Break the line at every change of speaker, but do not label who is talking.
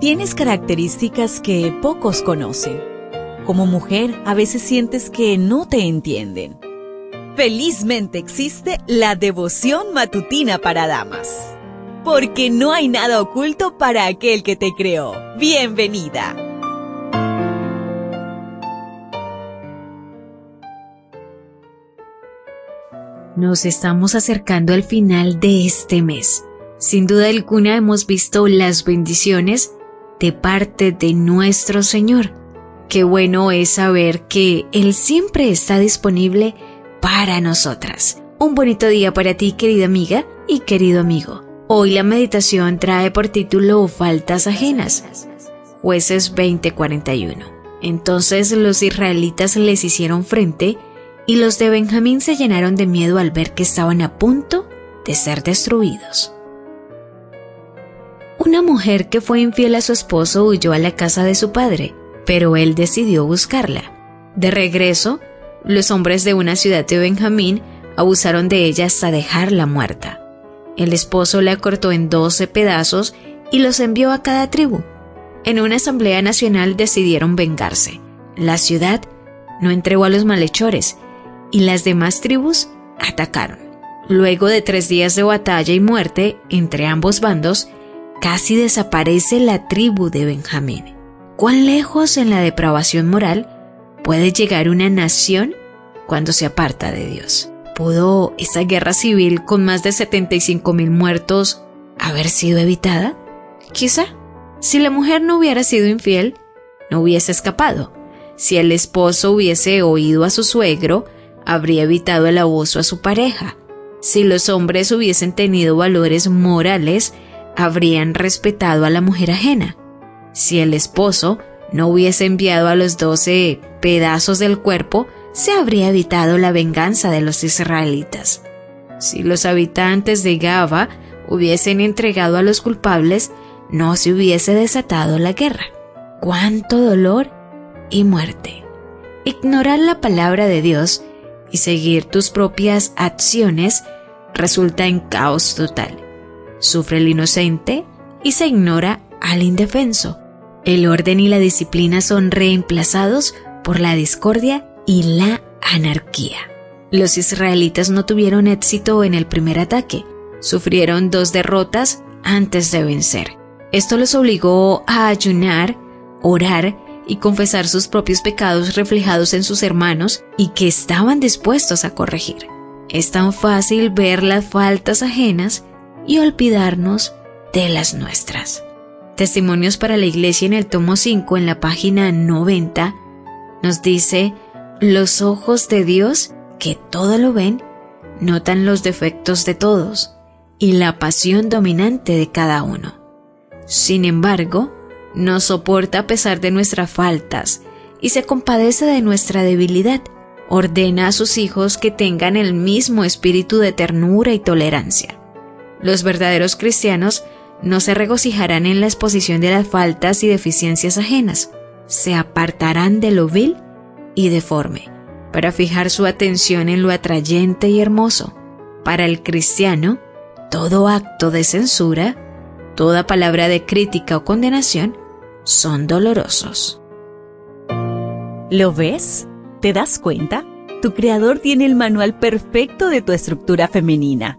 Tienes características que pocos conocen. Como mujer, a veces sientes que no te entienden. Felizmente existe la devoción matutina para damas. Porque no hay nada oculto para aquel que te creó. Bienvenida.
Nos estamos acercando al final de este mes. Sin duda alguna hemos visto las bendiciones de parte de nuestro Señor. Qué bueno es saber que Él siempre está disponible para nosotras. Un bonito día para ti, querida amiga y querido amigo. Hoy la meditación trae por título Faltas ajenas. Jueces 20:41. Entonces los israelitas les hicieron frente y los de Benjamín se llenaron de miedo al ver que estaban a punto de ser destruidos. Una mujer que fue infiel a su esposo huyó a la casa de su padre, pero él decidió buscarla. De regreso, los hombres de una ciudad de Benjamín abusaron de ella hasta dejarla muerta. El esposo la cortó en doce pedazos y los envió a cada tribu. En una asamblea nacional decidieron vengarse. La ciudad no entregó a los malhechores y las demás tribus atacaron. Luego de tres días de batalla y muerte entre ambos bandos, casi desaparece la tribu de Benjamín. ¿Cuán lejos en la depravación moral puede llegar una nación cuando se aparta de Dios? ¿Pudo esa guerra civil con más de 75 mil muertos haber sido evitada? Quizá. Si la mujer no hubiera sido infiel, no hubiese escapado. Si el esposo hubiese oído a su suegro, habría evitado el abuso a su pareja. Si los hombres hubiesen tenido valores morales, habrían respetado a la mujer ajena. Si el esposo no hubiese enviado a los doce pedazos del cuerpo, se habría evitado la venganza de los israelitas. Si los habitantes de Gaba hubiesen entregado a los culpables, no se hubiese desatado la guerra. ¡Cuánto dolor y muerte! Ignorar la palabra de Dios y seguir tus propias acciones resulta en caos total sufre el inocente y se ignora al indefenso. El orden y la disciplina son reemplazados por la discordia y la anarquía. Los israelitas no tuvieron éxito en el primer ataque, sufrieron dos derrotas antes de vencer. Esto los obligó a ayunar, orar y confesar sus propios pecados reflejados en sus hermanos y que estaban dispuestos a corregir. Es tan fácil ver las faltas ajenas y olvidarnos de las nuestras. Testimonios para la Iglesia en el tomo 5 en la página 90 nos dice, los ojos de Dios, que todo lo ven, notan los defectos de todos y la pasión dominante de cada uno. Sin embargo, nos soporta a pesar de nuestras faltas y se compadece de nuestra debilidad. Ordena a sus hijos que tengan el mismo espíritu de ternura y tolerancia. Los verdaderos cristianos no se regocijarán en la exposición de las faltas y deficiencias ajenas, se apartarán de lo vil y deforme, para fijar su atención en lo atrayente y hermoso. Para el cristiano, todo acto de censura, toda palabra de crítica o condenación, son dolorosos.
¿Lo ves? ¿Te das cuenta? Tu creador tiene el manual perfecto de tu estructura femenina